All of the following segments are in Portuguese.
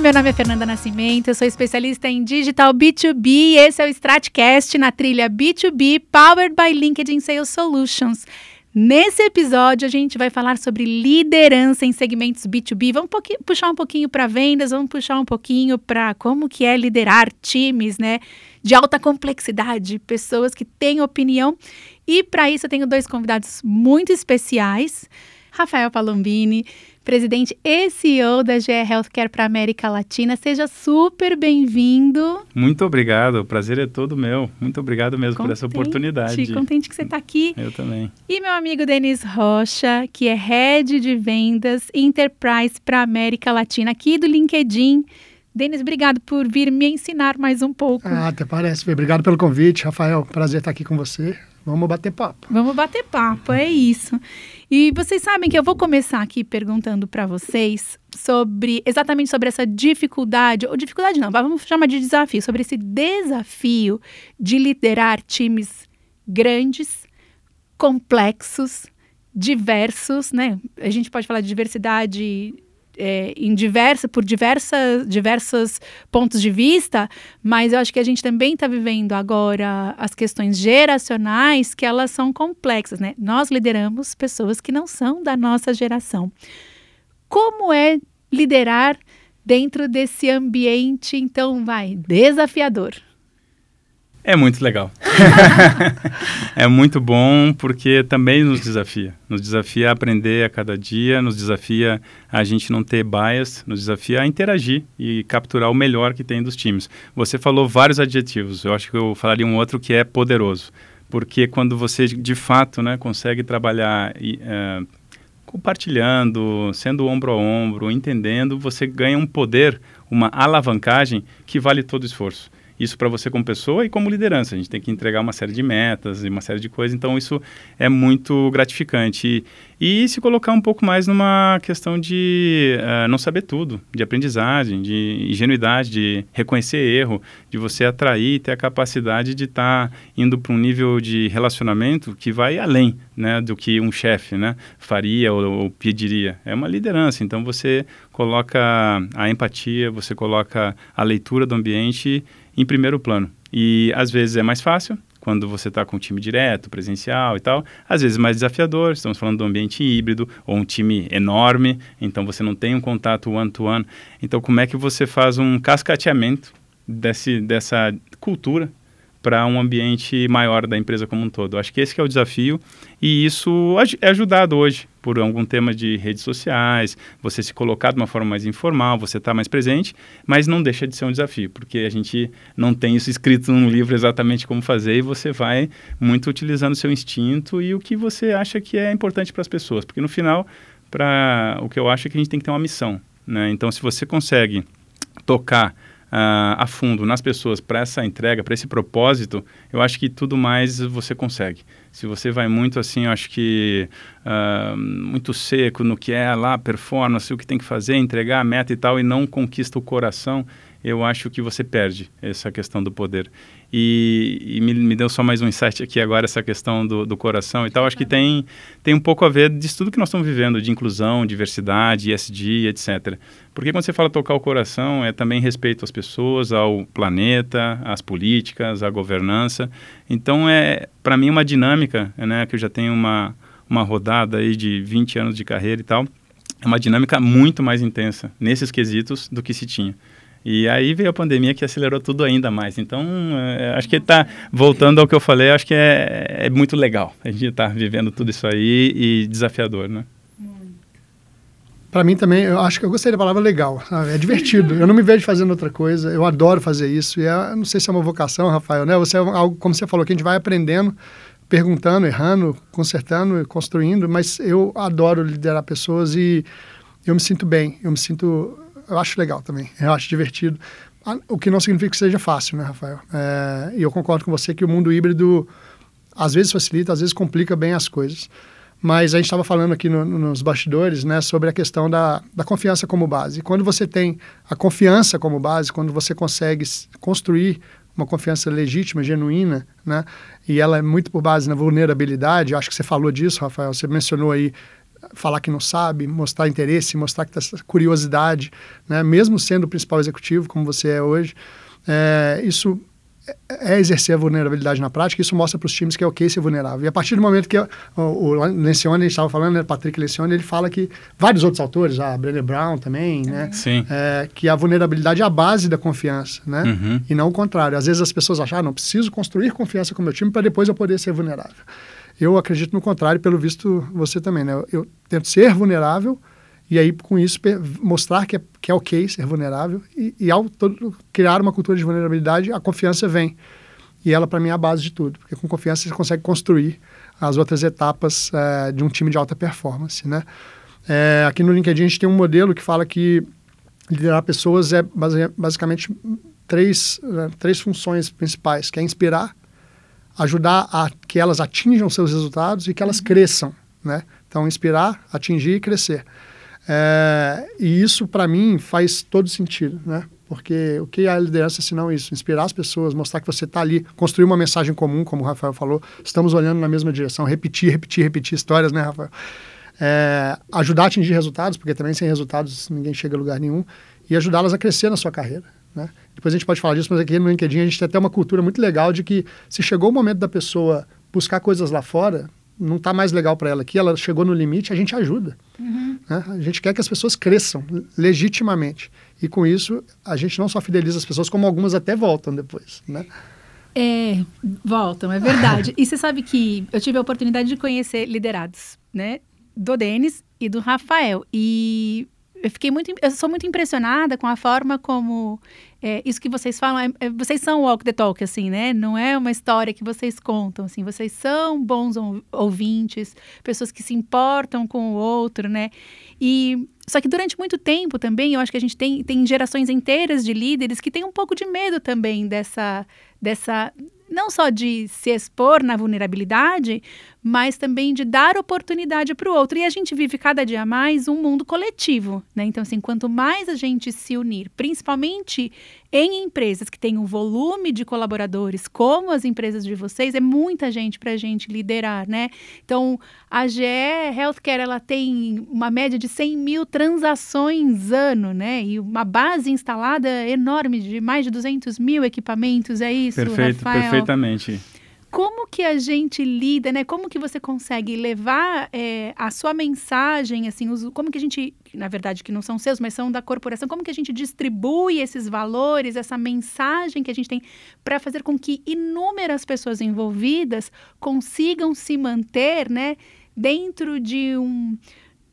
Meu nome é Fernanda Nascimento, eu sou especialista em Digital B2B e esse é o Stratcast na trilha B2B Powered by LinkedIn Sales Solutions. Nesse episódio, a gente vai falar sobre liderança em segmentos B2B. Vamos puxar um pouquinho para vendas, vamos puxar um pouquinho para como que é liderar times, né? De alta complexidade, pessoas que têm opinião. E para isso eu tenho dois convidados muito especiais. Rafael Palombini, presidente e CEO da GE Healthcare para a América Latina. Seja super bem-vindo. Muito obrigado, o prazer é todo meu. Muito obrigado mesmo contente, por essa oportunidade. Contente que você está aqui. Eu também. E meu amigo Denis Rocha, que é Head de Vendas Enterprise para a América Latina, aqui do LinkedIn. Denis, obrigado por vir me ensinar mais um pouco. Ah, até parece. Obrigado pelo convite, Rafael. Prazer estar aqui com você. Vamos bater papo. Vamos bater papo, é isso. E vocês sabem que eu vou começar aqui perguntando para vocês sobre exatamente sobre essa dificuldade, ou dificuldade não, vamos chamar de desafio, sobre esse desafio de liderar times grandes, complexos, diversos, né? A gente pode falar de diversidade é, em diversa, por diversas, diversos pontos de vista, mas eu acho que a gente também está vivendo agora as questões geracionais que elas são complexas, né? Nós lideramos pessoas que não são da nossa geração. Como é liderar dentro desse ambiente, então, vai, desafiador? É muito legal. é muito bom porque também nos desafia. Nos desafia a aprender a cada dia, nos desafia a gente não ter bias, nos desafia a interagir e capturar o melhor que tem dos times. Você falou vários adjetivos, eu acho que eu falaria um outro que é poderoso. Porque quando você de fato né, consegue trabalhar e, é, compartilhando, sendo ombro a ombro, entendendo, você ganha um poder, uma alavancagem que vale todo o esforço isso para você como pessoa e como liderança. A gente tem que entregar uma série de metas e uma série de coisas, então isso é muito gratificante. E, e se colocar um pouco mais numa questão de uh, não saber tudo, de aprendizagem, de ingenuidade, de reconhecer erro, de você atrair, ter a capacidade de estar tá indo para um nível de relacionamento que vai além né, do que um chefe né, faria ou, ou pediria. É uma liderança, então você coloca a empatia, você coloca a leitura do ambiente em primeiro plano. E às vezes é mais fácil, quando você está com um time direto, presencial e tal. Às vezes mais desafiador, estamos falando de um ambiente híbrido ou um time enorme, então você não tem um contato one-to-one. -one. Então, como é que você faz um cascateamento desse, dessa cultura para um ambiente maior da empresa como um todo. Acho que esse que é o desafio e isso é ajudado hoje por algum tema de redes sociais, você se colocar de uma forma mais informal, você está mais presente, mas não deixa de ser um desafio, porque a gente não tem isso escrito num livro exatamente como fazer e você vai muito utilizando o seu instinto e o que você acha que é importante para as pessoas, porque no final, para o que eu acho é que a gente tem que ter uma missão, né? Então, se você consegue tocar uh, a fundo nas pessoas para essa entrega, para esse propósito, eu acho que tudo mais você consegue. Se você vai muito assim, eu acho que uh, muito seco no que é lá performance, o que tem que fazer, entregar a meta e tal, e não conquista o coração, eu acho que você perde essa questão do poder. E, e me, me, deu só mais um insight aqui agora, essa questão do, do coração e tal. Acho que tem, tem um pouco a ver disso tudo que nós estamos vivendo, de inclusão, diversidade, ESG, etc. Porque quando você fala tocar o coração, é também respeito às pessoas, ao planeta, às políticas, à governança. Então, é para mim uma dinâmica, né, que eu já tenho uma, uma rodada aí de 20 anos de carreira e tal, é uma dinâmica muito mais intensa nesses quesitos do que se tinha. E aí veio a pandemia que acelerou tudo ainda mais. Então, é, acho que está voltando ao que eu falei, acho que é, é muito legal a gente estar tá vivendo tudo isso aí e desafiador, né? Para mim também, eu acho que eu gostei da palavra legal. É divertido. eu não me vejo fazendo outra coisa. Eu adoro fazer isso. E é, não sei se é uma vocação, Rafael, né? Você é algo, como você falou, que a gente vai aprendendo, perguntando, errando, consertando, construindo. Mas eu adoro liderar pessoas e eu me sinto bem. Eu me sinto eu acho legal também, eu acho divertido. Ah, o que não significa que seja fácil, né, Rafael? É, e eu concordo com você que o mundo híbrido às vezes facilita, às vezes complica bem as coisas. Mas a gente estava falando aqui no, nos bastidores né, sobre a questão da, da confiança como base. E quando você tem a confiança como base, quando você consegue construir uma confiança legítima, genuína, né, e ela é muito por base na vulnerabilidade, acho que você falou disso, Rafael, você mencionou aí falar que não sabe, mostrar interesse, mostrar que tá curiosidade, né? mesmo sendo o principal executivo, como você é hoje. É, isso é exercer a vulnerabilidade na prática, isso mostra para os times que é ok ser vulnerável. E a partir do momento que o, o Lencioni, a gente estava falando, né, Patrick Lencioni, ele fala que vários outros autores, a Brené Brown também, né. É, que a vulnerabilidade é a base da confiança, né, Uhum. e não o contrário. Às vezes as pessoas acham, ah, não preciso construir confiança com o meu time para depois eu poder ser vulnerável. Eu acredito no contrário, pelo visto você também, né, eu, eu tento ser vulnerável e aí com isso mostrar que é, que é ok ser vulnerável e, e ao todo- criar uma cultura de vulnerabilidade, a confiança vem. E ela, para mim, é a base de tudo, porque com confiança você consegue construir as outras etapas eh, de um time de alta performance, né? Eh, aqui no LinkedIn a gente tem um modelo que fala que liderar pessoas é base- basicamente três, eh, três funções principais, que é inspirar, ajudar a que elas atinjam seus resultados e que elas cresçam, né? Então, inspirar, atingir e crescer. É, e isso, para mim, faz todo sentido, né? Porque o que é a liderança se não isso? Inspirar as pessoas, mostrar que você está ali, construir uma mensagem comum, como o Rafael falou, estamos olhando na mesma direção, repetir, repetir, repetir histórias, né, Rafael? É, ajudar a atingir resultados, porque também sem resultados ninguém chega a lugar nenhum, e ajudá-las a crescer na sua carreira, né? Depois a gente pode falar disso, mas aqui no LinkedIn a gente tem até uma cultura muito legal de que se chegou o momento da pessoa buscar coisas lá fora, não está mais legal para ela aqui, ela chegou no limite, a gente ajuda. Né? A gente quer que as pessoas cresçam legitimamente. E com isso, a gente não só fideliza as pessoas, como algumas até voltam depois. Né? É, voltam, é verdade. e você sabe que eu tive a oportunidade de conhecer liderados, né? Do Denis e do Rafael. E eu fiquei muito. Eu sou muito impressionada com a forma como. é, isso que vocês falam, é- é- vocês são walk the talk, assim, né? Não é uma história que vocês contam, assim. Vocês são bons ou- ouvintes, pessoas que se importam com o outro, né? E só que durante muito tempo também, eu acho que a gente tem, tem gerações inteiras de líderes que têm um pouco de medo também dessa, dessa não só de se expor na vulnerabilidade, mas também de dar oportunidade para o outro. E a gente vive cada dia mais um mundo coletivo, né? Então, assim, quanto mais a gente se unir, principalmente em empresas que têm um volume de colaboradores, como as empresas de vocês, é muita gente para a gente liderar, né? Então, a GE Healthcare, ela tem uma média de 100 mil transações ano, né? E uma base instalada enorme de mais de 200 mil equipamentos, é isso, Perfeito, Rafael? perfeitamente. Como que a gente lida, né? Como que você consegue levar é, a sua mensagem, assim, os- como que a gente, na verdade, que não são seus, mas são da corporação, como que a gente distribui esses valores, essa mensagem que a gente tem para fazer com que inúmeras pessoas envolvidas consigam se manter, né, dentro de um,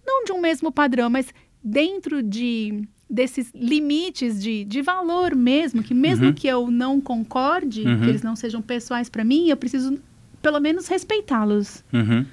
não de um mesmo padrão, mas dentro de desses limites de, de valor mesmo, que mesmo Uhum. que eu não concorde, Uhum. que eles não sejam pessoais para mim, eu preciso pelo menos respeitá-los. Uhum.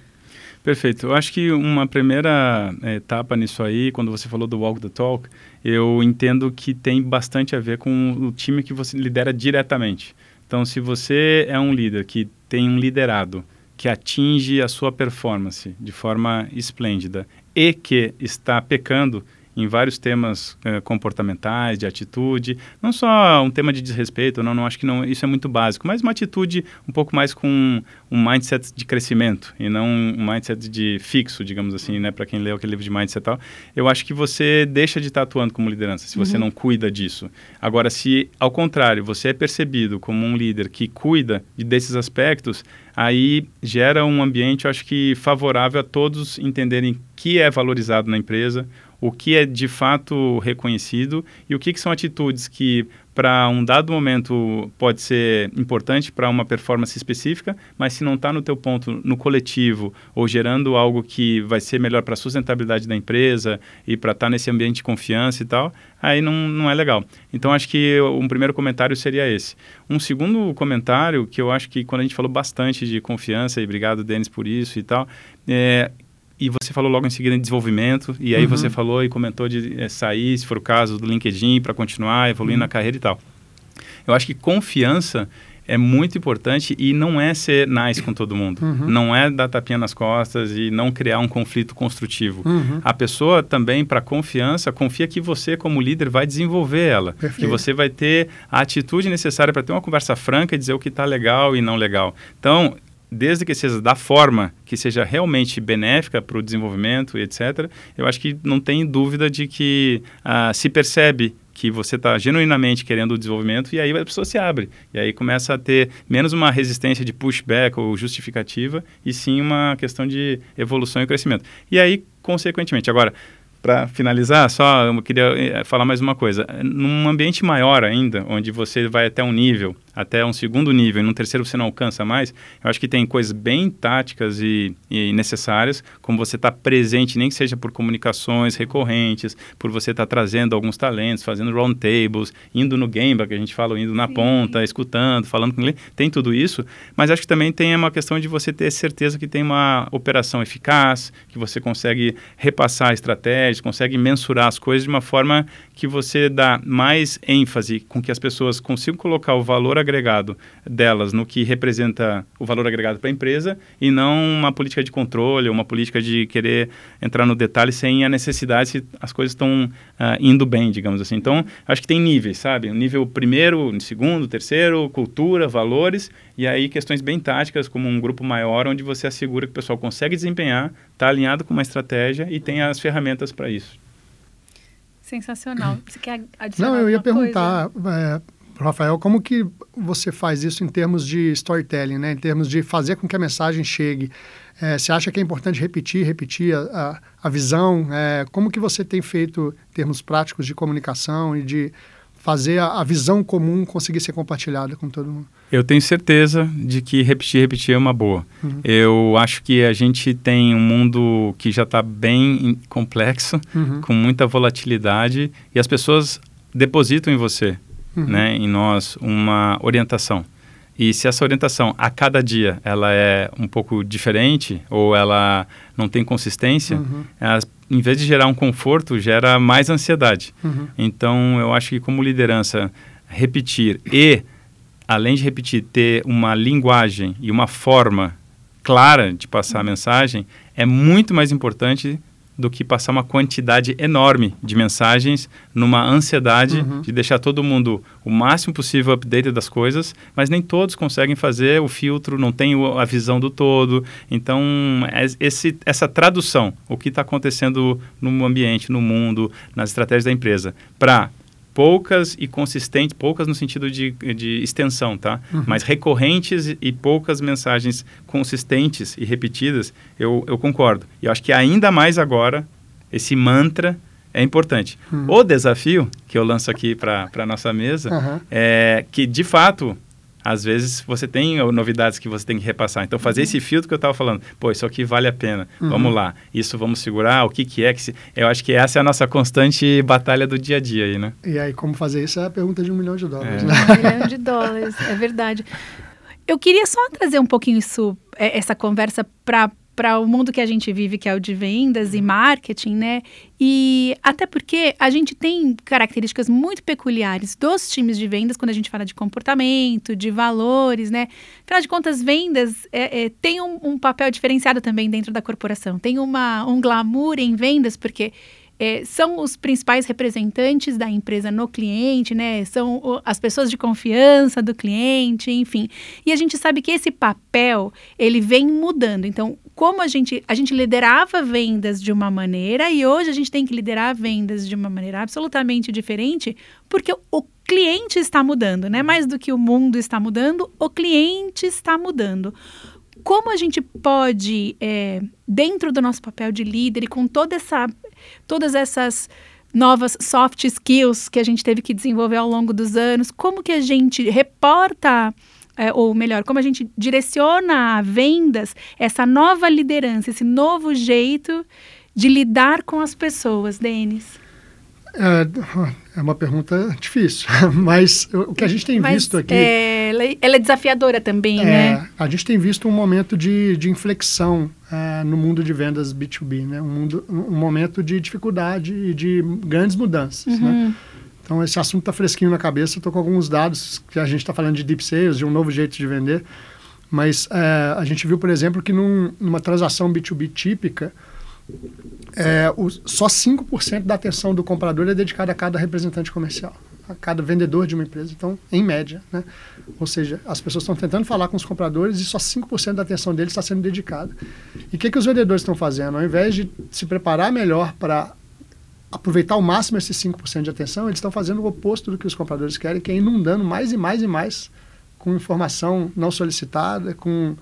Perfeito. Eu acho que uma primeira eh, etapa nisso aí, quando você falou do Walk the Talk, eu entendo que tem bastante a ver com o time que você lidera diretamente. Então, se você é um líder que tem um liderado que atinge a sua performance de forma esplêndida e que está pecando em vários temas eh, comportamentais, de atitude, não só um tema de desrespeito, não, não acho que não, isso é muito básico, mas uma atitude um pouco mais com um mindset de crescimento e não um mindset de fixo, digamos assim, né, para quem leu aquele livro de mindset e tal. Eu acho que você deixa de estar atuando como liderança se você não cuida disso. Agora, se ao contrário, você é percebido como um líder que cuida de, desses aspectos, aí gera um ambiente, eu acho que favorável a todos entenderem que é valorizado na empresa, o que é de fato reconhecido e o que, que são atitudes que para um dado momento pode ser importante para uma performance específica, mas se não está no teu ponto no coletivo ou gerando algo que vai ser melhor para a sustentabilidade da empresa e para estar nesse ambiente de confiança e tal, aí não, não é legal. Então acho que um primeiro comentário seria esse. Um segundo comentário que eu acho que quando a gente falou bastante de confiança e obrigado Denis por isso e tal, é, e você falou logo em seguida em desenvolvimento, e aí Uhum. você falou e comentou de eh, sair, se for o caso, do LinkedIn para continuar evoluindo na carreira e tal. Eu acho que confiança é muito importante e não é ser nice com todo mundo. Uhum. Não é dar tapinha nas costas e não criar um conflito construtivo. Uhum. A pessoa também, para confiança, confia que você, como líder, vai desenvolver ela. Que Perfeito. você vai ter a atitude necessária para ter uma conversa franca e dizer o que está legal e não legal. Então, desde que seja da forma que seja realmente benéfica para o desenvolvimento, etc., eu acho que não tem dúvida de que uh, se percebe que você está genuinamente querendo o desenvolvimento e aí a pessoa se abre. E aí começa a ter menos uma resistência de pushback ou justificativa e sim uma questão de evolução e crescimento. E aí, consequentemente, agora, para finalizar, só eu queria eh, falar mais uma coisa. Num ambiente maior ainda, onde você vai até um nível até um segundo nível e no terceiro você não alcança mais, eu acho que tem coisas bem táticas e, e necessárias, como você estar tá presente, nem que seja por comunicações recorrentes, por você estar tá trazendo alguns talentos, fazendo roundtables, indo no game, que a gente fala, indo na Sim. ponta, escutando, falando com ele, tem tudo isso, mas acho que também tem uma questão de você ter certeza que tem uma operação eficaz, que você consegue repassar estratégias, consegue mensurar as coisas de uma forma que você dá mais ênfase com que as pessoas consigam colocar o valor agregado delas no que representa o valor agregado para a empresa e não uma política de controle, uma política de querer entrar no detalhe sem a necessidade se as coisas estão uh, indo bem, digamos assim. Então, acho que tem níveis, sabe? nível primeiro, segundo, terceiro, cultura, valores e aí questões bem táticas, como um grupo maior, onde você assegura que o pessoal consegue desempenhar, está alinhado com uma estratégia e tem as ferramentas para isso. Sensacional. Você quer adicionar Não, eu ia perguntar, é, Rafael, como que você faz isso em termos de storytelling, né? em termos de fazer com que a mensagem chegue? É, você acha que é importante repetir, repetir a, a, a visão? É, como que você tem feito em termos práticos de comunicação e de fazer a, a, visão comum conseguir ser compartilhada com todo mundo? Eu tenho certeza de que repetir, repetir é uma boa. Uhum. Eu acho que a gente tem um mundo que já está bem complexo, uhum. com muita volatilidade, e as pessoas depositam em você, uhum. né, em nós, uma orientação. E se essa orientação a cada dia ela é um pouco diferente ou ela não tem consistência, uhum. as, em vez de gerar um conforto, gera mais ansiedade. Uhum. Então, eu acho que como liderança, repetir e, além de repetir, ter uma linguagem e uma forma clara de passar a mensagem é muito mais importante do que passar uma quantidade enorme de mensagens numa ansiedade uhum. de deixar todo mundo o máximo possível update das coisas, mas nem todos conseguem fazer o filtro, não tem a visão do todo. Então, é esse, essa tradução, o que está acontecendo no ambiente, no mundo, nas estratégias da empresa, para poucas e consistentes, poucas no sentido de, de extensão, tá? Uhum. Mas recorrentes e poucas mensagens consistentes e repetidas, eu, eu concordo. E eu acho que ainda mais agora, esse mantra é importante. Uhum. O desafio que eu lanço aqui para a nossa mesa uhum. é que, de fato, às vezes você tem novidades que você tem que repassar. Então, fazer uhum. esse filtro que eu estava falando, pô, isso aqui vale a pena, uhum. vamos lá, isso vamos segurar, o que, que é que se... Eu acho que essa é a nossa constante batalha do dia a dia aí, né? E aí, como fazer isso é a pergunta de um milhão de dólares, é. né? Um milhão de dólares, é verdade. Eu queria só trazer um pouquinho isso, é, essa conversa para para o mundo que a gente vive, que é o de vendas e marketing, né? E até porque a gente tem características muito peculiares dos times de vendas quando a gente fala de comportamento, de valores, né? Afinal de contas, vendas é, é, tem um, um, papel diferenciado também dentro da corporação. Tem uma, um glamour em vendas, porque é, são os principais representantes da empresa no cliente, né? São o, as pessoas de confiança do cliente, enfim. E a gente sabe que esse papel ele vem mudando. Então, como a gente a gente liderava vendas de uma maneira e hoje a gente tem que liderar vendas de uma maneira absolutamente diferente, porque o cliente está mudando, né? Mais do que o mundo está mudando, o cliente está mudando como a gente pode, é, dentro do nosso papel de líder e com toda essa, todas essas novas soft skills que a gente teve que desenvolver ao longo dos anos, como que a gente reporta, é, ou melhor, como a gente direciona a vendas essa nova liderança, esse novo jeito de lidar com as pessoas, Denis? É, é uma pergunta difícil, mas o que a gente tem mas, visto aqui. É, ela é desafiadora também, é, né? A gente tem visto um momento de, de inflexão é, no mundo de vendas B2B, né? Um, mundo, um momento de dificuldade e de grandes mudanças, né? uhum. né? Então, esse assunto está fresquinho na cabeça. Estou com alguns dados que a gente está falando de deep sales, de um novo jeito de vender. Mas é, a gente viu, por exemplo, que num, numa transação B2B típica, é, o, só 5% da atenção do comprador é dedicada a cada representante comercial. a cada vendedor de uma empresa. Então, em média, né? Ou seja, as pessoas estão tentando falar com os compradores e só 5% da atenção deles está sendo dedicada. E o que, que os vendedores estão fazendo? Ao invés de se preparar melhor para aproveitar ao máximo esses 5% de atenção, eles estão fazendo o oposto do que os compradores querem, que é inundando mais e mais e mais com informação não solicitada, com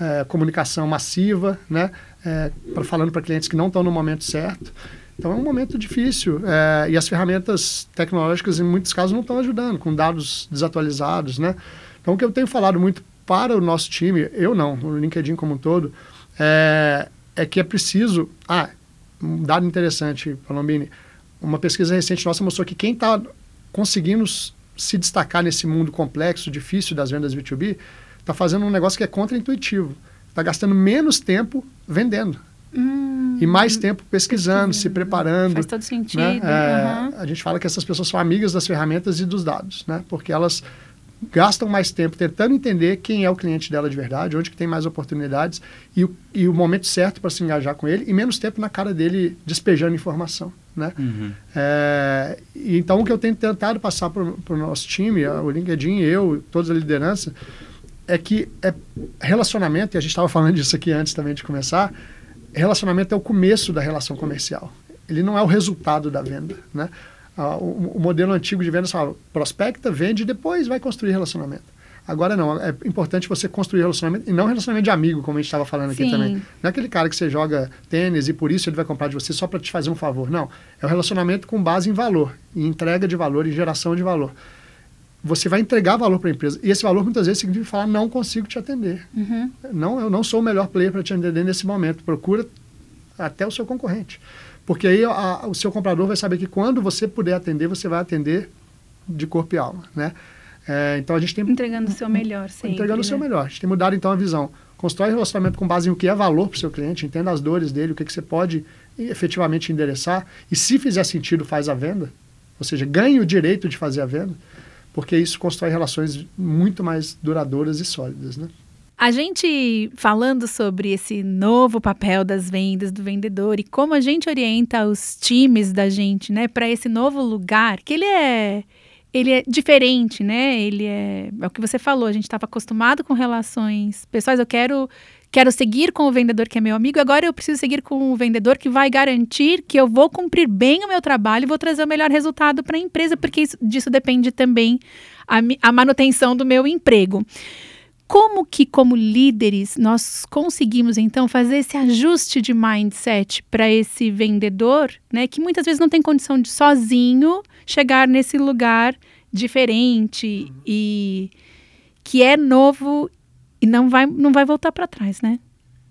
é, comunicação massiva, né? É, pra, falando para clientes que não estão no momento certo. Então é um momento difícil é, e as ferramentas tecnológicas, em muitos casos, não estão ajudando, com dados desatualizados. Né? Então o que eu tenho falado muito para o nosso time, eu não, o LinkedIn como um todo, é, é que é preciso. Ah, um dado interessante, Palombini. Uma pesquisa recente nossa mostrou que quem está conseguindo se destacar nesse mundo complexo, difícil das vendas B2B, está fazendo um negócio que é contra-intuitivo. Está gastando menos tempo vendendo. Hum, e mais tempo pesquisando, se preparando. Faz todo sentido. Né? É, uhum. A gente fala que essas pessoas são amigas das ferramentas e dos dados, né? porque elas gastam mais tempo tentando entender quem é o cliente dela de verdade, onde que tem mais oportunidades e o, e o momento certo para se engajar com ele e menos tempo na cara dele despejando informação. Né? Uhum. É, então, o que eu tenho tentado passar para o nosso time, o LinkedIn, eu, toda a liderança, é que é relacionamento, e a gente estava falando disso aqui antes também de começar, relacionamento é o começo da relação comercial. Ele não é o resultado da venda, né? Ah, o, o, modelo antigo de venda fala, prospecta, vende e depois vai construir relacionamento. Agora não, é importante você construir relacionamento e não relacionamento de amigo, como a gente estava falando aqui Sim. também. Não é aquele cara que você joga tênis e por isso ele vai comprar de você só para te fazer um favor. Não, é o relacionamento com base em valor, em entrega de valor, em geração de valor você vai entregar valor para a empresa. E esse valor muitas vezes significa falar: não consigo te atender. Uhum. Não, eu não sou o melhor player para te atender nesse momento. Procura até o seu concorrente. Porque aí a, o seu comprador vai saber que quando você puder atender, você vai atender de corpo e alma. Né? É, então a gente tem. Entregando o seu melhor, sim. Entregando o seu né? melhor. A gente tem mudado então a visão. Constrói relacionamento com base em o que é valor para o seu cliente, entenda as dores dele, o que, que você pode efetivamente endereçar. E se fizer sentido, faz a venda. Ou seja, ganhe o direito de fazer a venda porque isso constrói relações muito mais duradouras e sólidas, né? A gente falando sobre esse novo papel das vendas do vendedor e como a gente orienta os times da gente, né, para esse novo lugar, que ele é ele é diferente, né? Ele é, é o que você falou, a gente estava acostumado com relações pessoais. Eu quero quero seguir com o vendedor que é meu amigo, agora eu preciso seguir com o vendedor que vai garantir que eu vou cumprir bem o meu trabalho e vou trazer o melhor resultado para a empresa, porque isso, disso depende também a, a manutenção do meu emprego. Como que, como líderes, nós conseguimos então fazer esse ajuste de mindset para esse vendedor, né, que muitas vezes não tem condição de sozinho chegar nesse lugar diferente uhum. e que é novo e não vai, não vai voltar para trás, né?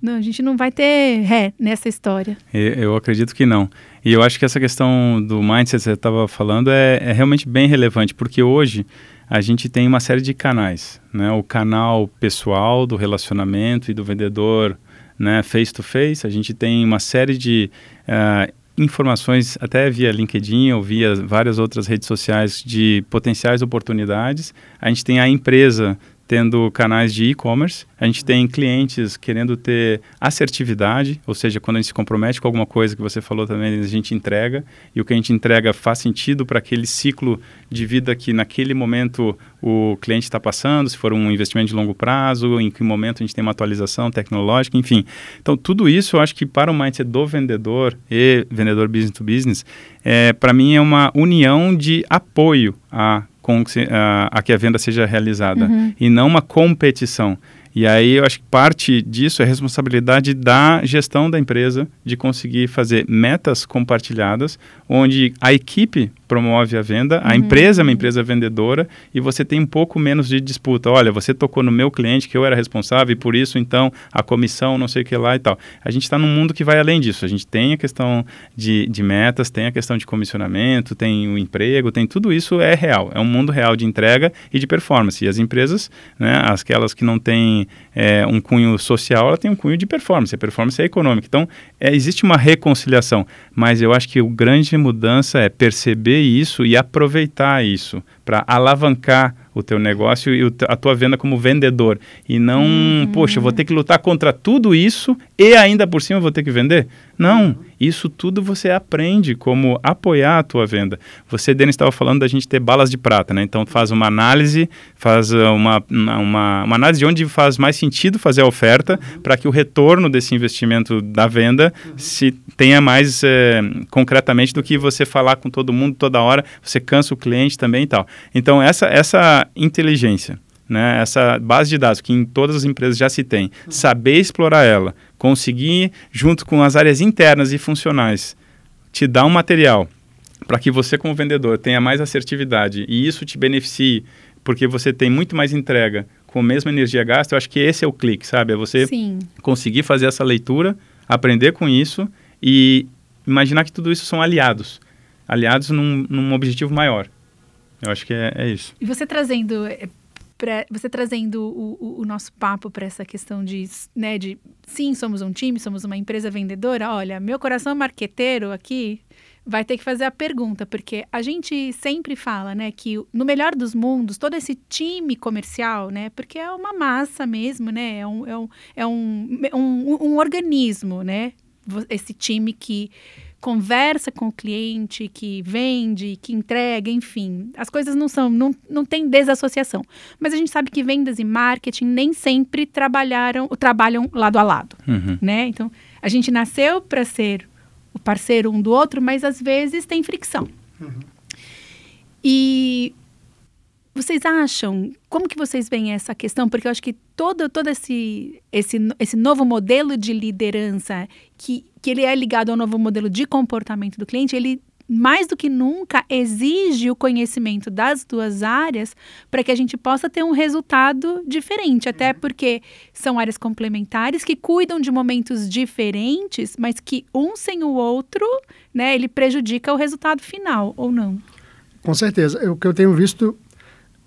Não, a gente não vai ter ré nessa história. Eu acredito que não. E eu acho que essa questão do mindset que você estava falando é, é, realmente bem relevante, porque hoje a gente tem uma série de canais. Né? O canal pessoal do relacionamento e do vendedor né, face to face. A gente tem uma série de uh, informações, até via LinkedIn ou via várias outras redes sociais, de potenciais oportunidades. A gente tem a empresa tendo canais de e-commerce, a gente tem clientes querendo ter assertividade, ou seja, quando a gente se compromete com alguma coisa que você falou também, a gente entrega, e o que a gente entrega faz sentido para aquele ciclo de vida que naquele momento o cliente está passando, se for um investimento de longo prazo, em que momento a gente tem uma atualização tecnológica, enfim. Então, tudo isso eu acho que para o mindset do vendedor e vendedor business to business, é, para mim é uma união de apoio a com a, a que a venda seja realizada uhum. e não uma competição. E aí eu acho que parte disso é responsabilidade da gestão da empresa de conseguir fazer metas compartilhadas, onde a equipe promove a venda, a uhum. empresa é uma empresa vendedora e você tem um pouco menos de disputa. Olha, você tocou no meu cliente que eu era responsável e por isso então a comissão, não sei o que lá e tal. A gente está num mundo que vai além disso. A gente tem a questão de, de metas, tem a questão de comissionamento, tem o emprego, tem tudo isso é real. É um mundo real de entrega e de performance. E as empresas, né, aquelas que não têm é, um cunho social, ela tem um cunho de performance. A performance é econômica. Então, é, existe uma reconciliação. Mas eu acho que a grande mudança é perceber isso e aproveitar isso para alavancar o teu negócio e a tua venda como vendedor. E não, uhum. poxa, vou ter que lutar contra tudo isso e ainda por cima vou ter que vender. Não, isso tudo você aprende como apoiar a tua venda. Você, Denis, estava falando da gente ter balas de prata, né? Então faz uma análise, faz uh, uma, uma, uma análise de onde faz mais sentido fazer a oferta para que o retorno desse investimento da venda se tenha mais é, concretamente do que você falar com todo mundo toda hora, você cansa o cliente também e tal. Então essa, essa inteligência né, essa base de dados que em todas as empresas já se tem, saber explorar ela, conseguir, junto com as áreas internas e funcionais, te dar um material para que você, como vendedor, tenha mais assertividade e isso te beneficie, porque você tem muito mais entrega com a mesma energia gasta, eu acho que esse é o clique, sabe? É você Sim. conseguir fazer essa leitura, aprender com isso e imaginar que tudo isso são aliados aliados num, num objetivo maior. Eu acho que é, é isso. E você trazendo eh, pra, você trazendo o, o, o nosso papo para essa questão de, né, de sim, somos um time, somos uma empresa vendedora. Olha, meu coração marqueteiro aqui vai ter que fazer a pergunta, porque a gente sempre fala, né, que no melhor dos mundos, todo esse time comercial, né, porque é uma massa mesmo, né, é um, é um, é um, um, um organismo, né, esse time que conversa com o cliente, que vende, que entrega, enfim. As coisas não são, não, não tem desassociação. Mas a gente sabe que vendas e marketing nem sempre trabalharam, trabalham lado a lado, uhum. né? Então, a gente nasceu para ser o parceiro um do outro, mas às vezes tem fricção. Uhum. E vocês acham, como que vocês veem essa questão? Porque eu acho que todo, todo esse, esse, esse novo modelo de liderança, que, que ele é ligado ao novo modelo de comportamento do cliente, ele mais do que nunca exige o conhecimento das duas áreas para que a gente possa ter um resultado diferente, até uhum. porque são áreas complementares que cuidam de momentos diferentes, mas que um sem o outro, né, ele prejudica o resultado final ou não. Com certeza. O que eu tenho visto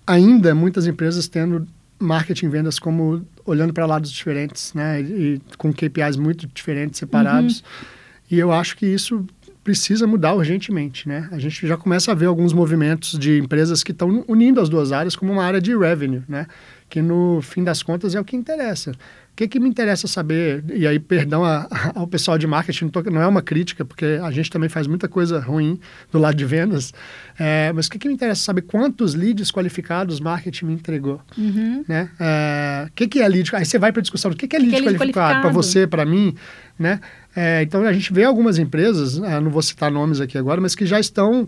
ainda muitas empresas tendo marketing e vendas como olhando para lados diferentes, né? E, e, com KPIs muito diferentes, separados. Uhum. E eu acho que isso precisa mudar urgentemente, né? A gente já começa a ver alguns movimentos de empresas que estão unindo as duas áreas como uma área de revenue, né? Que no fim das contas é o que interessa. O que, que me interessa saber, e aí perdão a, a, ao pessoal de marketing, não é uma crítica, porque a gente também faz muita coisa ruim do lado de vendas, é, mas o que, que me interessa saber quantos leads qualificados marketing me entregou? Uhum. Né? É, o que, que é lead? Aí você vai para a discussão, o que, que é lead, que é lead qualificado para você, para mim? Né? É, então a gente vê algumas empresas, é, não vou citar nomes aqui agora, mas que já estão é,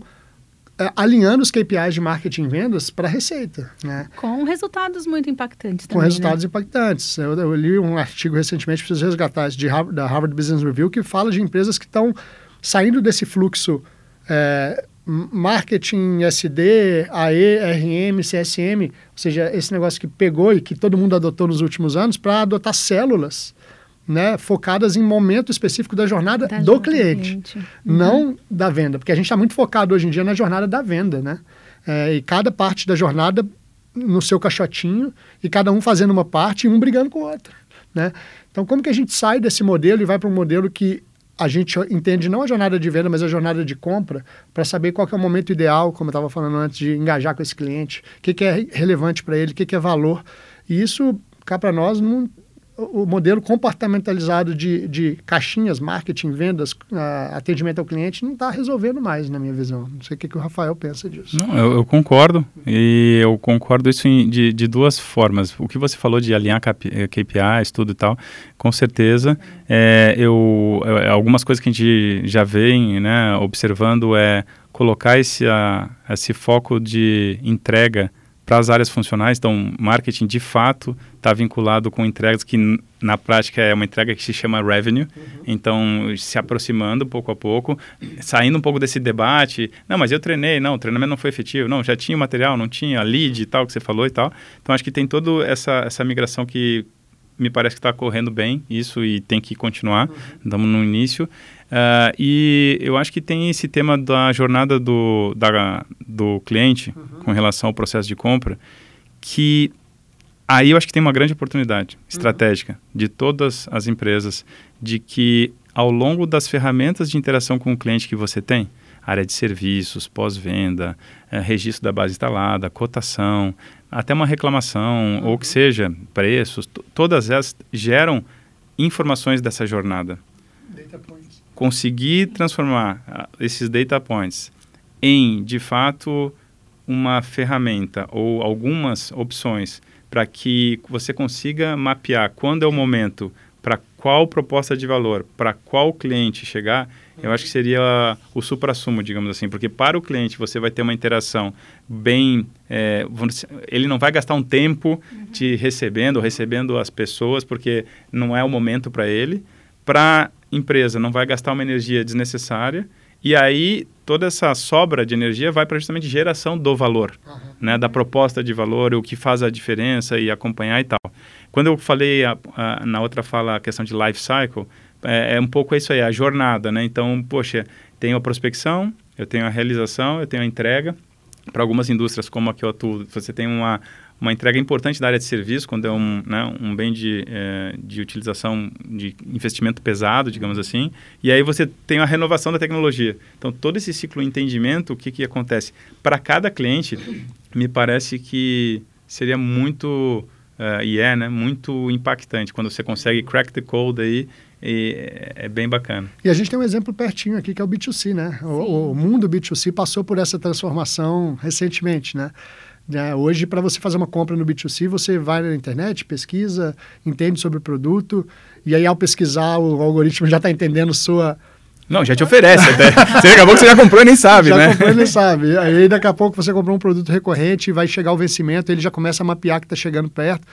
alinhando os KPIs de marketing e vendas para receita. Né? Com resultados muito impactantes também, Com resultados né? impactantes. Eu, eu, li um artigo recentemente, preciso resgatar, de, da Harvard Business Review, que fala de empresas que estão saindo desse fluxo é, marketing, SD, AE, RM, CSM, ou seja, esse negócio que pegou e que todo mundo adotou nos últimos anos, para adotar células né, focadas em momento específico da jornada da do cliente, cliente. Uhum. não da venda, porque a gente está muito focado hoje em dia na jornada da venda, né? É, e cada parte da jornada no seu caixotinho e cada um fazendo uma parte e um brigando com o outro, né? Então, como que a gente sai desse modelo e vai para um modelo que a gente entende não a jornada de venda, mas a jornada de compra, para saber qual é o momento ideal, como eu estava falando antes, de engajar com esse cliente, o que, que é relevante para ele, o que, que é valor. E isso, cá para nós, não, o modelo comportamentalizado de, de caixinhas, marketing, vendas, uh, atendimento ao cliente não está resolvendo mais, na minha visão. Não sei o que, que o Rafael pensa disso. Não, eu, eu concordo. E eu concordo isso em, de, de duas formas. O que você falou de alinhar KPIs, tudo e tal, com certeza. É, eu, é, algumas coisas que a gente já vem né, observando é colocar esse, a, esse foco de entrega para as áreas funcionais, então marketing de fato está vinculado com entregas que na prática é uma entrega que se chama revenue, uhum. então se aproximando pouco a pouco, saindo um pouco desse debate, não, mas eu treinei, não, o treinamento não foi efetivo, não, já tinha material, não tinha lead e tal que você falou e tal, então acho que tem toda essa, essa migração que me parece que está correndo bem isso e tem que continuar, uhum. estamos no início, Uh, e eu acho que tem esse tema da jornada do, da, do cliente uhum. com relação ao processo de compra, que aí eu acho que tem uma grande oportunidade estratégica uhum. de todas as empresas, de que ao longo das ferramentas de interação com o cliente que você tem, área de serviços, pós-venda, é, registro da base instalada, cotação, até uma reclamação, uhum. ou que seja, preços, todas elas geram informações dessa jornada. Data points conseguir transformar ah, esses data points em, de fato, uma ferramenta ou algumas opções para que você consiga mapear quando é o momento para qual proposta de valor, para qual cliente chegar, eu acho que seria o supra-sumo, digamos assim, porque para o cliente você vai ter uma interação bem. É, ele não vai gastar um tempo uhum. te recebendo, recebendo as pessoas, porque não é o momento para ele. Para empresa, não vai gastar uma energia desnecessária. E aí, toda essa sobra de energia vai para justamente geração do valor, uhum. né, da proposta de valor, o que faz a diferença e acompanhar e tal. Quando eu falei a, a, na outra fala a questão de life cycle, é, é, um pouco isso aí, a jornada, né? Então, poxa, tenho a prospecção, eu tenho a realização, eu tenho a entrega. Para algumas indústrias como a que eu atuo, você tem uma, uma entrega importante da área de serviço, quando é um, né, um bem de, é, de utilização de investimento pesado, digamos assim, e aí você tem a renovação da tecnologia. Então, todo esse ciclo de entendimento, o que, que acontece? Para cada cliente, me parece que seria muito, uh, e é, né, muito impactante quando você consegue crack the code aí e é bem bacana. E a gente tem um exemplo pertinho aqui que é o B2C, né? O, o, mundo B2C passou por essa transformação recentemente, né? É, hoje, para você fazer uma compra no B2C, você vai na internet, pesquisa, entende sobre o produto, e aí ao pesquisar, o algoritmo já está entendendo sua. Não, já te oferece até. Você acabou que você já comprou e nem sabe, já né? Já comprou e nem sabe. Aí daqui a pouco você comprou um produto recorrente, vai chegar o vencimento, ele já começa a mapear que está chegando perto.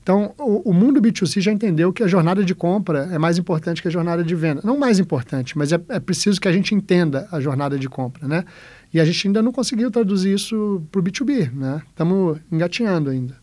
Então, o, o, mundo B2C já entendeu que a jornada de compra é mais importante que a jornada de venda. Não mais importante, mas é, é preciso que a gente entenda a jornada de compra, né? E a gente ainda não conseguiu traduzir isso para o B2B, né? Estamos engatinhando ainda.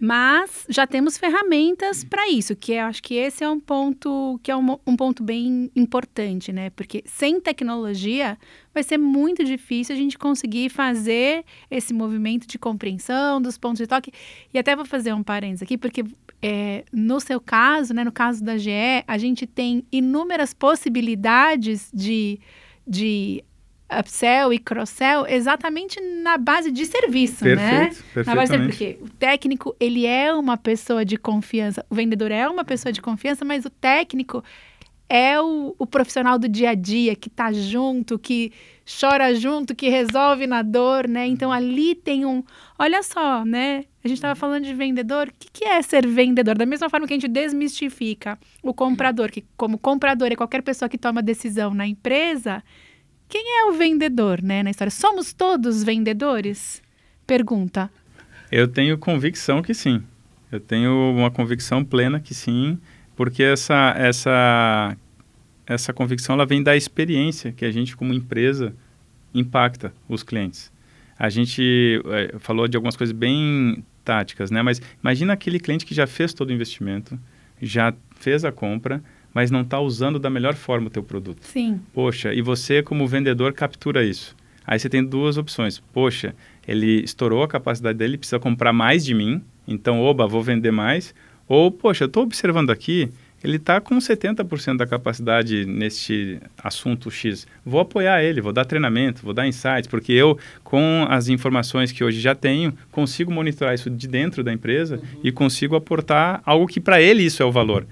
Mas já temos ferramentas para isso, que eu acho que esse é um ponto que é um, um, ponto bem importante, né? Porque sem tecnologia vai ser muito difícil a gente conseguir fazer esse movimento de compreensão dos pontos de toque. E até vou fazer um parênteses aqui, porque é, no seu caso, né, no caso da GE, a gente tem inúmeras possibilidades de, de upsell e cross-sell exatamente na base de serviço, né? Na base de, porque o técnico, ele é uma pessoa de confiança, o vendedor é uma pessoa de confiança, mas o técnico é o, o profissional do dia a dia, que está junto, que chora junto, que resolve na dor, né? Então ali tem um. Olha só, né? A gente estava falando de vendedor. O que, que é ser vendedor? Da mesma forma que a gente desmistifica o comprador, que como comprador é qualquer pessoa que toma decisão na empresa, quem é o vendedor, né, na história? Somos todos vendedores? Pergunta. Eu tenho convicção que sim. Eu tenho uma convicção plena que sim, porque essa essa essa convicção ela vem da experiência que a gente como empresa impacta os clientes. A gente é, falou de algumas coisas bem táticas, né? Mas imagina aquele cliente que já fez todo o investimento, já fez a compra, mas não está usando da melhor forma o teu produto. Sim. Poxa, e você como vendedor captura isso. Aí você tem duas opções. Poxa, ele estourou a capacidade dele, precisa comprar mais de mim, então, oba, vou vender mais. Ou, poxa, eu estou observando aqui, ele está com 70% da capacidade neste assunto X. Vou apoiar ele, vou dar treinamento, vou dar insights, porque eu, com as informações que hoje já tenho, consigo monitorar isso de dentro da empresa uhum. e consigo aportar algo que para ele isso é o valor.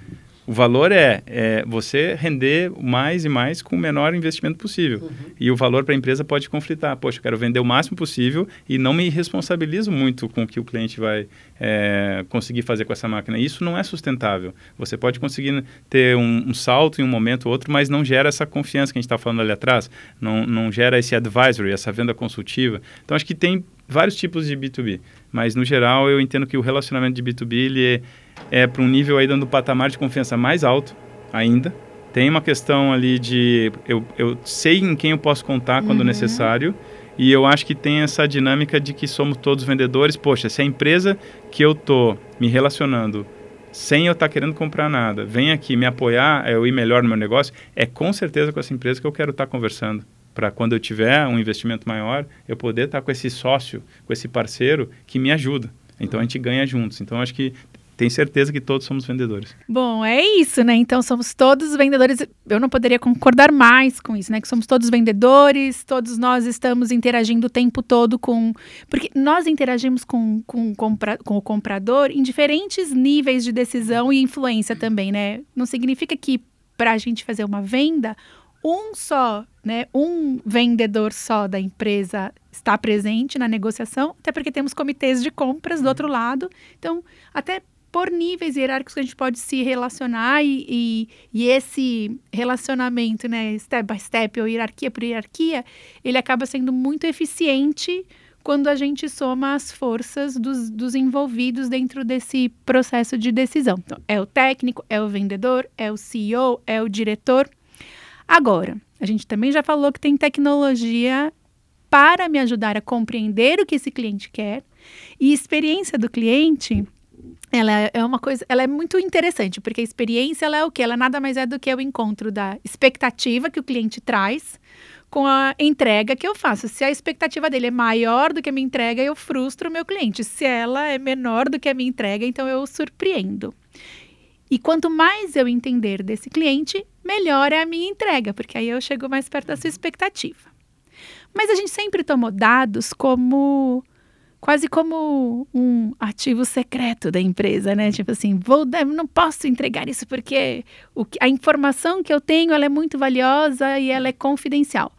O valor é, é, você render mais e mais com o menor investimento possível. Uhum. E o valor para a empresa pode conflitar. Poxa, eu quero vender o máximo possível e não me responsabilizo muito com o que o cliente vai é, conseguir fazer com essa máquina. Isso não é sustentável. Você pode conseguir ter um, um salto em um momento ou outro, mas não gera essa confiança que a gente está falando ali atrás. Não, não gera esse advisory, essa venda consultiva. Então, acho que tem vários tipos de B2B. Mas, no geral, eu entendo que o relacionamento de B2B ele é é, para um nível aí dando um patamar de confiança mais alto ainda. Tem uma questão ali de eu, eu sei em quem eu posso contar quando uhum. necessário. E eu acho que tem essa dinâmica de que somos todos vendedores. Poxa, se a empresa que eu tô me relacionando sem eu estar tá querendo comprar nada, vem aqui me apoiar, eu ir melhor no meu negócio, é com certeza com essa empresa que eu quero estar tá conversando. Para quando eu tiver um investimento maior, eu poder estar tá com esse sócio, com esse parceiro que me ajuda. Então a gente ganha juntos. Então acho que tenho certeza que todos somos vendedores. Bom, é isso, né? Então somos todos vendedores. Eu não poderia concordar mais com isso, né? Que somos todos vendedores, todos nós estamos interagindo o tempo todo com. Porque nós interagimos com, com, compra... com o comprador em diferentes níveis de decisão e influência também, né? Não significa que para a gente fazer uma venda, um só, né, um vendedor só da empresa está presente na negociação, até porque temos comitês de compras do outro lado. Então, até por níveis hierárquicos que a gente pode se relacionar e, e, e, esse relacionamento, né, step by step ou hierarquia por hierarquia, ele acaba sendo muito eficiente quando a gente soma as forças dos, dos envolvidos dentro desse processo de decisão. Então, é o técnico, é o vendedor, é o CEO, é o diretor. Agora, a gente também já falou que tem tecnologia para me ajudar a compreender o que esse cliente quer e experiência do cliente ela é uma coisa, ela é muito interessante, porque a experiência ela é o que? Ela nada mais é do que o encontro da expectativa que o cliente traz com a entrega que eu faço. Se a expectativa dele é maior do que a minha entrega, eu frustro o meu cliente. Se ela é menor do que a minha entrega, então eu o surpreendo. E quanto mais eu entender desse cliente, melhor é a minha entrega, porque aí eu chego mais perto da sua expectativa. Mas a gente sempre tomou dados como quase como um ativo secreto da empresa, né? Tipo assim, vou, não posso entregar isso porque o, a informação que eu tenho ela é muito valiosa e ela é confidencial.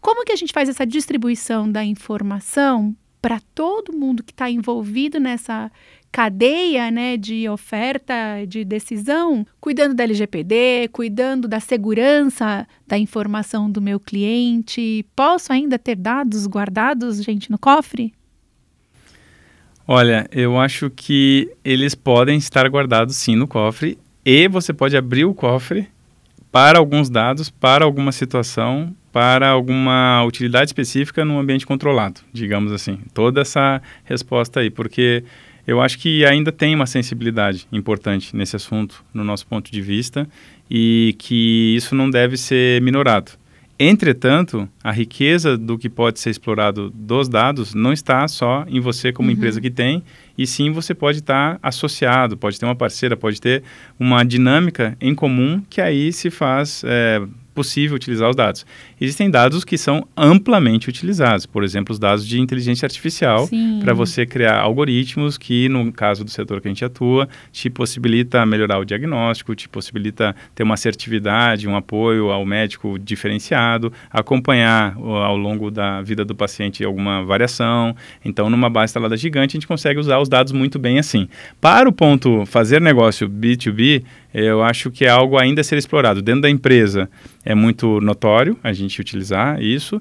Como que a gente faz essa distribuição da informação para todo mundo que está envolvido nessa cadeia né, de oferta, de decisão, cuidando da LGPD, cuidando da segurança da informação do meu cliente? Posso ainda ter dados guardados, gente, no cofre? Olha, eu acho que eles podem estar guardados sim no cofre e você pode abrir o cofre para alguns dados, para alguma situação, para alguma utilidade específica num ambiente controlado, digamos assim. Toda essa resposta aí, porque eu acho que ainda tem uma sensibilidade importante nesse assunto, no nosso ponto de vista, e que isso não deve ser minorado. Entretanto, a riqueza do que pode ser explorado dos dados não está só em você como uhum. empresa que tem, e sim você pode estar associado, pode ter uma parceira, pode ter uma dinâmica em comum que aí se faz é, possível utilizar os dados. Existem dados que são amplamente utilizados, por exemplo, os dados de inteligência artificial, para você criar algoritmos que, no caso do setor que a gente atua, te possibilita melhorar o diagnóstico, te possibilita ter uma assertividade, um apoio ao médico diferenciado, acompanhar ao longo da vida do paciente alguma variação. Então, numa base instalada gigante, a gente consegue usar os dados muito bem assim. Para o ponto fazer negócio B2B, eu acho que é algo ainda a ser explorado. Dentro da empresa é muito notório a gente utilizar isso.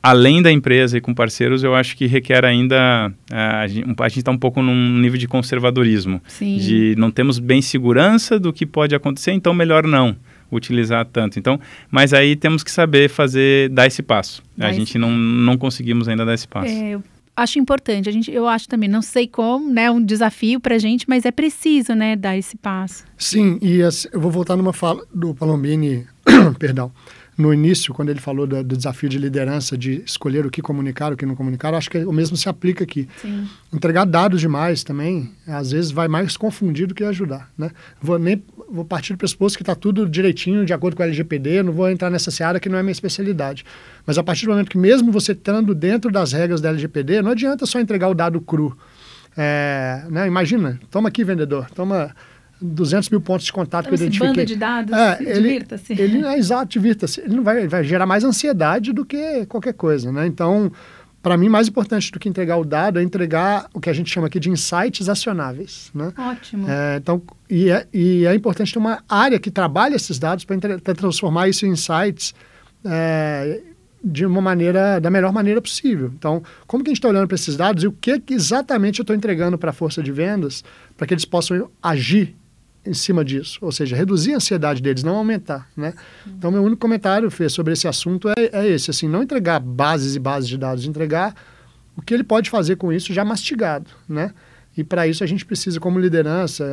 Além da empresa e com parceiros, eu acho que requer ainda. a gente está um pouco num nível de conservadorismo. Sim. De não temos bem segurança do que pode acontecer, então melhor não utilizar tanto. Então, mas aí temos que saber fazer, dar esse passo. a gente não, não conseguimos ainda dar esse passo. É, acho importante. A gente, eu acho também, não sei como, né, um desafio para a gente, mas é preciso, né, dar esse passo. Sim, e assim, eu vou voltar numa fala do Palombini, perdão, no início, quando ele falou do, do, desafio de liderança, de escolher o que comunicar, o que não comunicar, acho que o mesmo se aplica aqui. Sim. Entregar dados demais também, às vezes vai mais confundir do que ajudar, né? Vou nem vou partir do pressuposto que está tudo direitinho, de acordo com a LGPD, não vou entrar nessa seara que não é minha especialidade. Mas a partir do momento que mesmo você estando dentro das regras da LGPD, não adianta só entregar o dado cru. É, né? Imagina, toma aqui, vendedor, toma 200 mil pontos de contato então, que eu identifiquei. Bando de dados, é, ele, divirta-se. Ele, é exato, divirta-se. Ele não vai, vai gerar mais ansiedade do que qualquer coisa, né? Então, para mim, mais importante do que entregar o dado é entregar o que a gente chama aqui de insights acionáveis, né? Ótimo. É, então, e é, e é importante ter uma área que trabalhe esses dados para transformar isso em insights é, de uma maneira, da melhor maneira possível. Então, como que a gente está olhando para esses dados e o que, que exatamente eu estou entregando para a força de vendas para que eles possam agir em cima disso, ou seja, reduzir a ansiedade deles, não aumentar, né? Então, meu único comentário, Fê, sobre esse assunto é, é esse, assim, não entregar bases e bases de dados, entregar o que ele pode fazer com isso já mastigado, né? E para isso a gente precisa, como liderança,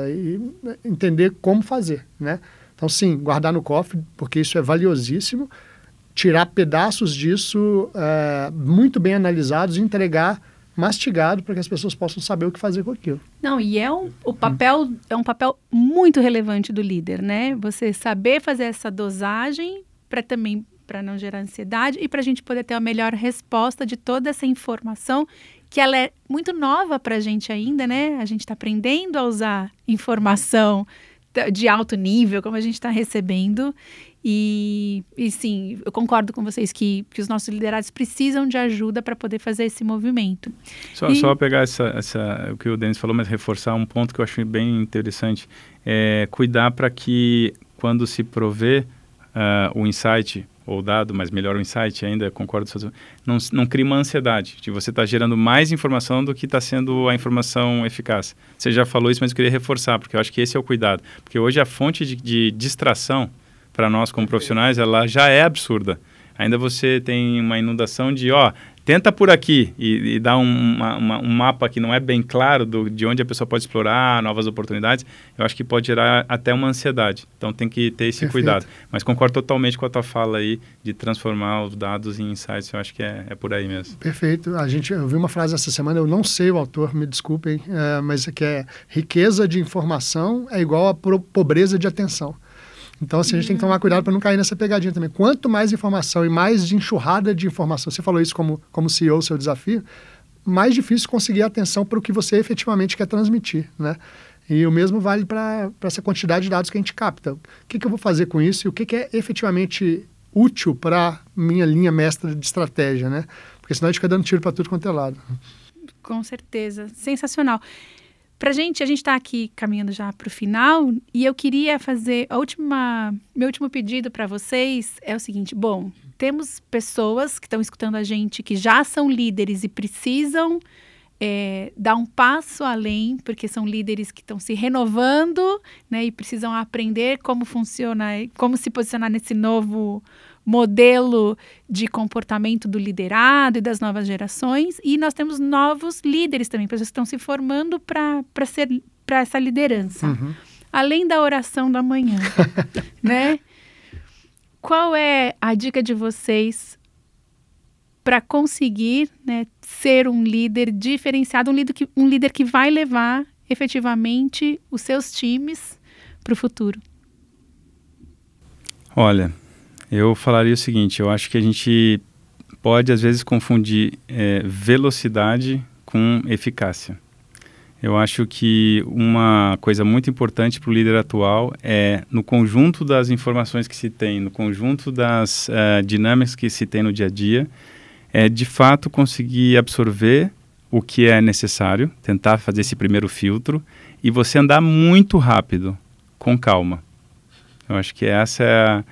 entender como fazer, né? Então, sim, guardar no cofre, porque isso é valiosíssimo, tirar pedaços disso é, muito bem analisados e entregar mastigado para que as pessoas possam saber o que fazer com aquilo. Não, e é um, o papel é um papel muito relevante do líder, né? Você saber fazer essa dosagem para também para não gerar ansiedade e para a gente poder ter a melhor resposta de toda essa informação que ela é muito nova para a gente ainda, né? A gente está aprendendo a usar informação de alto nível, como a gente está recebendo, E, e sim, eu concordo com vocês que, que os nossos liderados precisam de ajuda para poder fazer esse movimento. Só, e... só pegar essa, essa, o que o Denis falou, mas reforçar um ponto que eu acho bem interessante. É cuidar para que quando se provê uh, o insight ou dado, mas melhor o insight ainda, concordo, não, não cria uma ansiedade de você estar tá gerando mais informação do que está sendo a informação eficaz. Você já falou isso, mas eu queria reforçar, porque eu acho que esse é o cuidado. Porque hoje a fonte de, de distração para nós como profissionais, ela já é absurda. Ainda você tem uma inundação de, ó, tenta por aqui e, e dá um, uma, uma, um mapa que não é bem claro do, de onde a pessoa pode explorar novas oportunidades, eu acho que pode gerar até uma ansiedade. Então tem que ter esse Perfeito. cuidado. Mas concordo totalmente com a tua fala aí de transformar os dados em insights, eu acho que é, é por aí mesmo. Perfeito. A gente, eu vi uma frase essa semana, eu não sei o autor, me desculpem, é, mas é que é riqueza de informação é igual a pobreza de atenção. Então, assim, a gente tem que tomar cuidado para não cair nessa pegadinha também. Quanto mais informação e mais enxurrada de informação, você falou isso como, como CEO, seu desafio, mais difícil conseguir atenção para o que você efetivamente quer transmitir, né? E o mesmo vale para essa quantidade de dados que a gente capta. O que, que eu vou fazer com isso e o que, que é efetivamente útil para minha linha mestra de estratégia, né? Porque senão a gente fica dando tiro para tudo quanto é lado. Com certeza. Sensacional. Pra gente, a gente está aqui caminhando já para o final e eu queria fazer a última, meu último pedido para vocês é o seguinte: bom, temos pessoas que estão escutando a gente que já são líderes e precisam é, dar um passo além, porque são líderes que estão se renovando, né, e precisam aprender como funciona, como se posicionar nesse novo modelo de comportamento do liderado e das novas gerações. E nós temos novos líderes também, pessoas que estão se formando para ser para essa liderança. Uhum. Além da oração da manhã, né? Qual é a dica de vocês para conseguir né, ser um líder diferenciado, um líder, que, um líder que vai levar efetivamente os seus times para o futuro? Olha, eu falaria o seguinte: eu acho que a gente pode às vezes confundir é, velocidade com eficácia. Eu acho que uma coisa muito importante para o líder atual é, no conjunto das informações que se tem, no conjunto das uh, dinâmicas que se tem no dia a dia, é de fato conseguir absorver o que é necessário, tentar fazer esse primeiro filtro e você andar muito rápido, com calma. Eu acho que essa é a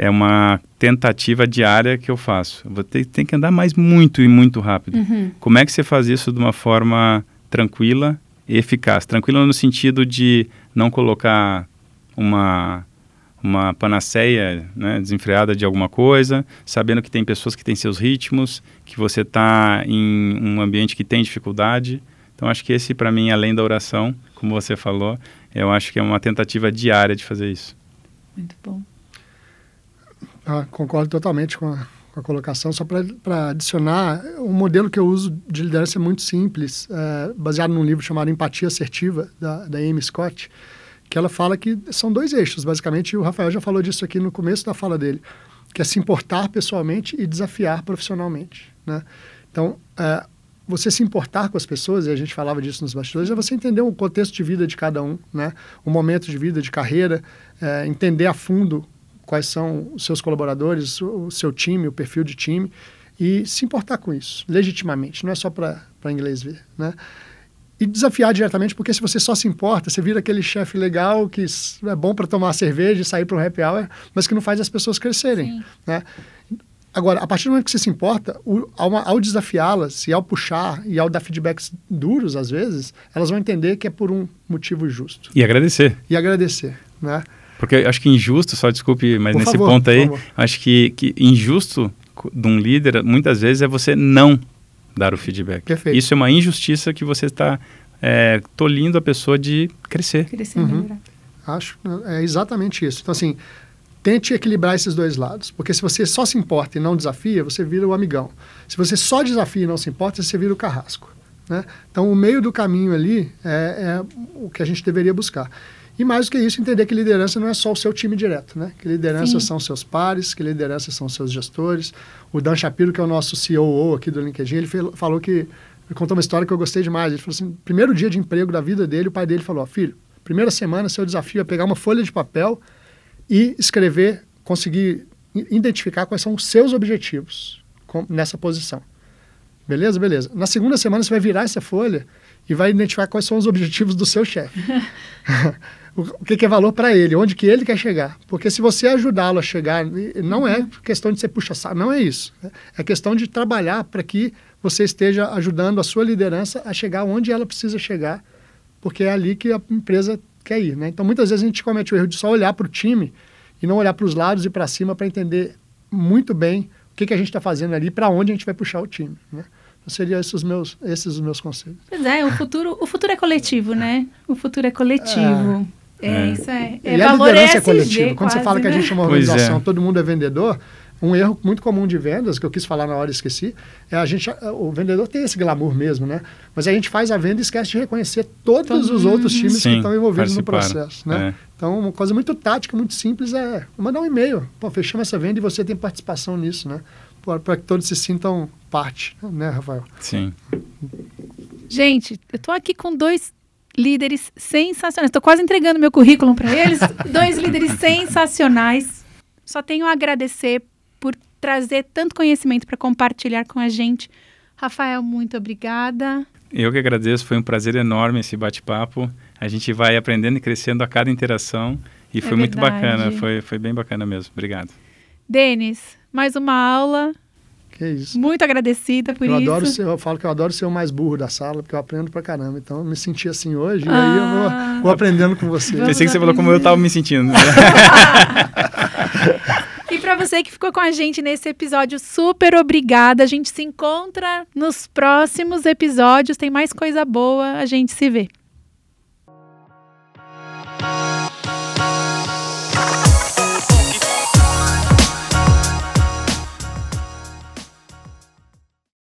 é uma tentativa diária que eu faço. Eu vou ter, tem que andar mais muito e muito rápido. Uhum. Como é que você faz isso de uma forma tranquila e eficaz? Tranquila no sentido de não colocar uma uma panaceia né, desenfreada de alguma coisa, sabendo que tem pessoas que têm seus ritmos, que você está em um ambiente que tem dificuldade. Então, acho que esse, para mim, além da oração, como você falou, eu acho que é uma tentativa diária de fazer isso. Muito bom. Ah, concordo totalmente com a, com a colocação. Só para adicionar, um modelo que eu uso de liderança é muito simples, é, baseado num livro chamado Empatia Assertiva, da, da Amy Scott, que ela fala que são dois eixos, basicamente, e o Rafael já falou disso aqui no começo da fala dele, que é se importar pessoalmente e desafiar profissionalmente. Né? Então, é, você se importar com as pessoas, e a gente falava disso nos bastidores, é você entender o contexto de vida de cada um, né? o momento de vida, de carreira, é, entender a fundo quais são os seus colaboradores, o seu time, o perfil de time, e se importar com isso, legitimamente, não é só para inglês ver, né? E desafiar diretamente, porque se você só se importa, você vira aquele chefe legal que é bom para tomar cerveja e sair para um happy hour, mas que não faz as pessoas crescerem, né? Agora, a partir do momento que você se importa, o, ao, ao desafiá-las e ao puxar e ao dar feedbacks duros, às vezes, elas vão entender que é por um motivo justo. E agradecer. E agradecer, né? Porque eu acho que injusto, só desculpe, mas por nesse favor, ponto aí, acho que, que injusto de um líder, muitas vezes, é você não dar o feedback. Perfeito. Isso é uma injustiça que você está é, tolindo a pessoa de crescer. Crescer, uhum. Acho, é exatamente isso. Então, assim, tente equilibrar esses dois lados. Porque se você só se importa e não desafia, você vira o amigão. Se você só desafia e não se importa, você vira o carrasco. Né? Então, o meio do caminho ali é, é o que a gente deveria buscar. E mais do que isso, entender que liderança não é só o seu time direto, né? Que liderança Sim. são seus pares, que liderança são seus gestores. O Dan Shapiro, que é o nosso CEO aqui do LinkedIn, ele falou que contou uma história que eu gostei demais. Ele falou assim: primeiro dia de emprego da vida dele, o pai dele falou: filho, primeira semana, seu desafio é pegar uma folha de papel e escrever conseguir identificar quais são os seus objetivos com, nessa posição. Beleza? Beleza. Na segunda semana você vai virar essa folha e vai identificar quais são os objetivos do seu chefe. o que, que, é valor para ele, onde que ele quer chegar. Porque se você ajudá-lo a chegar, não é questão de ser puxa saco, não é isso. É questão de trabalhar para que você esteja ajudando a sua liderança a chegar onde ela precisa chegar, porque é ali que a empresa quer ir. Né? Então, muitas vezes a gente comete o erro de só olhar para o time e não olhar para os lados e para cima para entender muito bem o que, que a gente está fazendo ali, para onde a gente vai puxar o time. Né? Então, seriam esses os meus, esses os meus conselhos. Pois é, o futuro, o futuro é coletivo, né? O futuro é coletivo. É, é isso é. é e a liderança é coletiva. Quando você fala né? que a gente é uma organização, é. todo mundo é vendedor, um erro muito comum de vendas, que eu quis falar na hora e esqueci, é a gente, o vendedor tem esse glamour mesmo, né? Mas a gente faz a venda e esquece de reconhecer todos os outros times Sim, que estão envolvidos no processo, né? É. Então, uma coisa muito tática, muito simples é mandar um e-mail. Pô, fechamos essa venda e você tem participação nisso, né? Para que todos se sintam parte, né, Rafael? Sim. Gente, eu estou aqui com dois líderes sensacionais. Estou quase entregando meu currículo para eles. dois líderes sensacionais. Só tenho a agradecer por trazer tanto conhecimento para compartilhar com a gente. Rafael, muito obrigada. Eu que agradeço, foi um prazer enorme esse bate-papo. A gente vai aprendendo e crescendo a cada interação e é foi muito bacana, foi, foi bem bacana mesmo. Obrigado. Denis, mais uma aula. Que isso. Muito agradecida por eu isso. Adoro ser, eu falo que eu adoro ser o mais burro da sala, porque eu aprendo pra caramba. Então, eu me senti assim hoje ah, e aí eu vou, ah. vou aprendendo com você. Pensei que você falou como eu estava me sentindo. E para você que ficou com a gente nesse episódio, super obrigada. A gente se encontra nos próximos episódios. Tem mais coisa boa. A gente se vê.